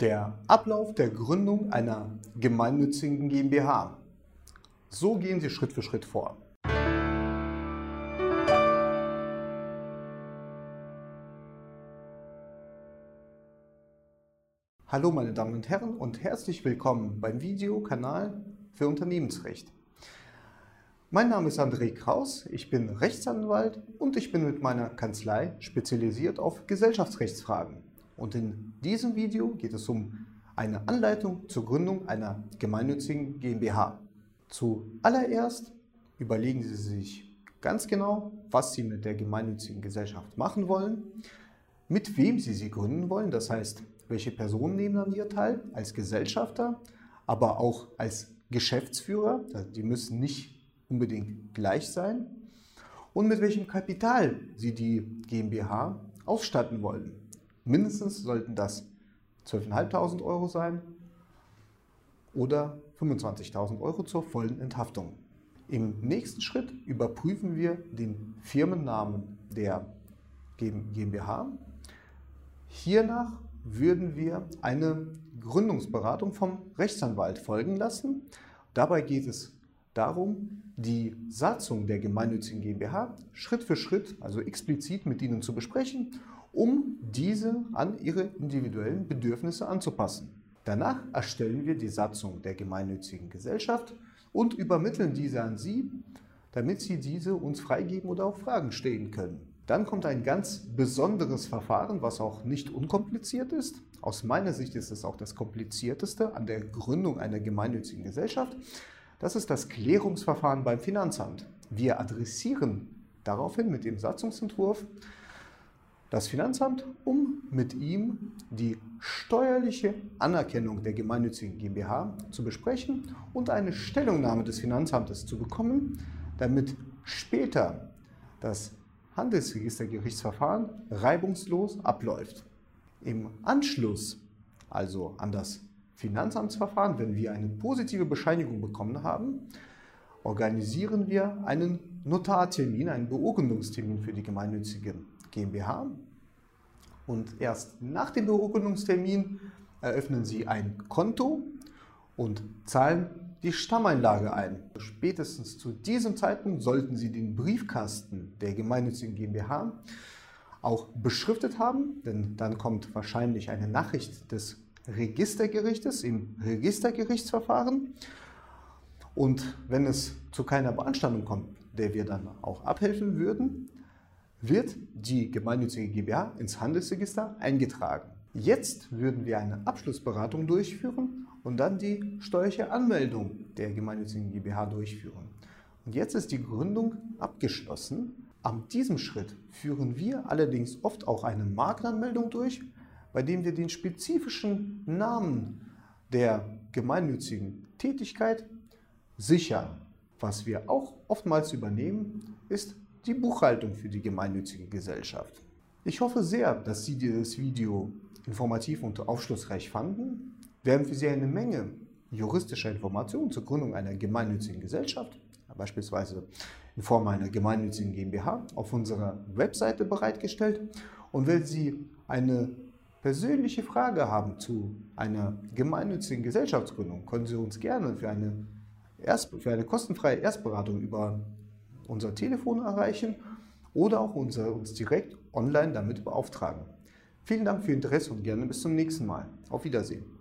Der Ablauf der Gründung einer gemeinnützigen GmbH. So gehen Sie Schritt für Schritt vor. Hallo meine Damen und Herren und herzlich willkommen beim Videokanal für Unternehmensrecht. Mein Name ist André Kraus, ich bin Rechtsanwalt und ich bin mit meiner Kanzlei spezialisiert auf Gesellschaftsrechtsfragen. Und in diesem Video geht es um eine Anleitung zur Gründung einer gemeinnützigen GmbH. Zuallererst überlegen Sie sich ganz genau, was Sie mit der gemeinnützigen Gesellschaft machen wollen, mit wem Sie sie gründen wollen, das heißt, welche Personen nehmen an ihr teil, als Gesellschafter, aber auch als Geschäftsführer, die müssen nicht unbedingt gleich sein, und mit welchem Kapital Sie die GmbH ausstatten wollen. Mindestens sollten das 12.500 Euro sein oder 25.000 Euro zur vollen Enthaftung. Im nächsten Schritt überprüfen wir den Firmennamen der GmbH. Hiernach würden wir eine Gründungsberatung vom Rechtsanwalt folgen lassen. Dabei geht es darum, die Satzung der gemeinnützigen GmbH Schritt für Schritt, also explizit mit Ihnen zu besprechen um diese an ihre individuellen Bedürfnisse anzupassen. Danach erstellen wir die Satzung der gemeinnützigen Gesellschaft und übermitteln diese an Sie, damit Sie diese uns freigeben oder auch Fragen stellen können. Dann kommt ein ganz besonderes Verfahren, was auch nicht unkompliziert ist. Aus meiner Sicht ist es auch das komplizierteste an der Gründung einer gemeinnützigen Gesellschaft. Das ist das Klärungsverfahren beim Finanzamt. Wir adressieren daraufhin mit dem Satzungsentwurf das Finanzamt, um mit ihm die steuerliche Anerkennung der gemeinnützigen GmbH zu besprechen und eine Stellungnahme des Finanzamtes zu bekommen, damit später das Handelsregistergerichtsverfahren reibungslos abläuft. Im Anschluss, also an das Finanzamtsverfahren, wenn wir eine positive Bescheinigung bekommen haben, organisieren wir einen Notartermin, einen Beurkundungstermin für die gemeinnützige GmbH. Und erst nach dem Beurkundungstermin eröffnen Sie ein Konto und zahlen die Stammeinlage ein. Spätestens zu diesem Zeitpunkt sollten Sie den Briefkasten der gemeinnützigen GmbH auch beschriftet haben, denn dann kommt wahrscheinlich eine Nachricht des Registergerichtes im Registergerichtsverfahren. Und wenn es zu keiner Beanstandung kommt, der wir dann auch abhelfen würden, wird die gemeinnützige GmbH ins Handelsregister eingetragen. Jetzt würden wir eine Abschlussberatung durchführen und dann die steuerliche Anmeldung der gemeinnützigen GmbH durchführen. Und jetzt ist die Gründung abgeschlossen. An diesem Schritt führen wir allerdings oft auch eine Markenanmeldung durch, bei dem wir den spezifischen Namen der gemeinnützigen Tätigkeit sichern. Was wir auch oftmals übernehmen, ist die Buchhaltung für die gemeinnützige Gesellschaft. Ich hoffe sehr, dass Sie dieses Video informativ und aufschlussreich fanden. Wir haben für Sie eine Menge juristischer Informationen zur Gründung einer gemeinnützigen Gesellschaft, beispielsweise in Form einer gemeinnützigen GmbH, auf unserer Webseite bereitgestellt. Und wenn Sie eine persönliche Frage haben zu einer gemeinnützigen Gesellschaftsgründung, können Sie uns gerne für eine, Erst, für eine kostenfreie Erstberatung über unser Telefon erreichen oder auch unser, uns direkt online damit beauftragen. Vielen Dank für Ihr Interesse und gerne bis zum nächsten Mal. Auf Wiedersehen.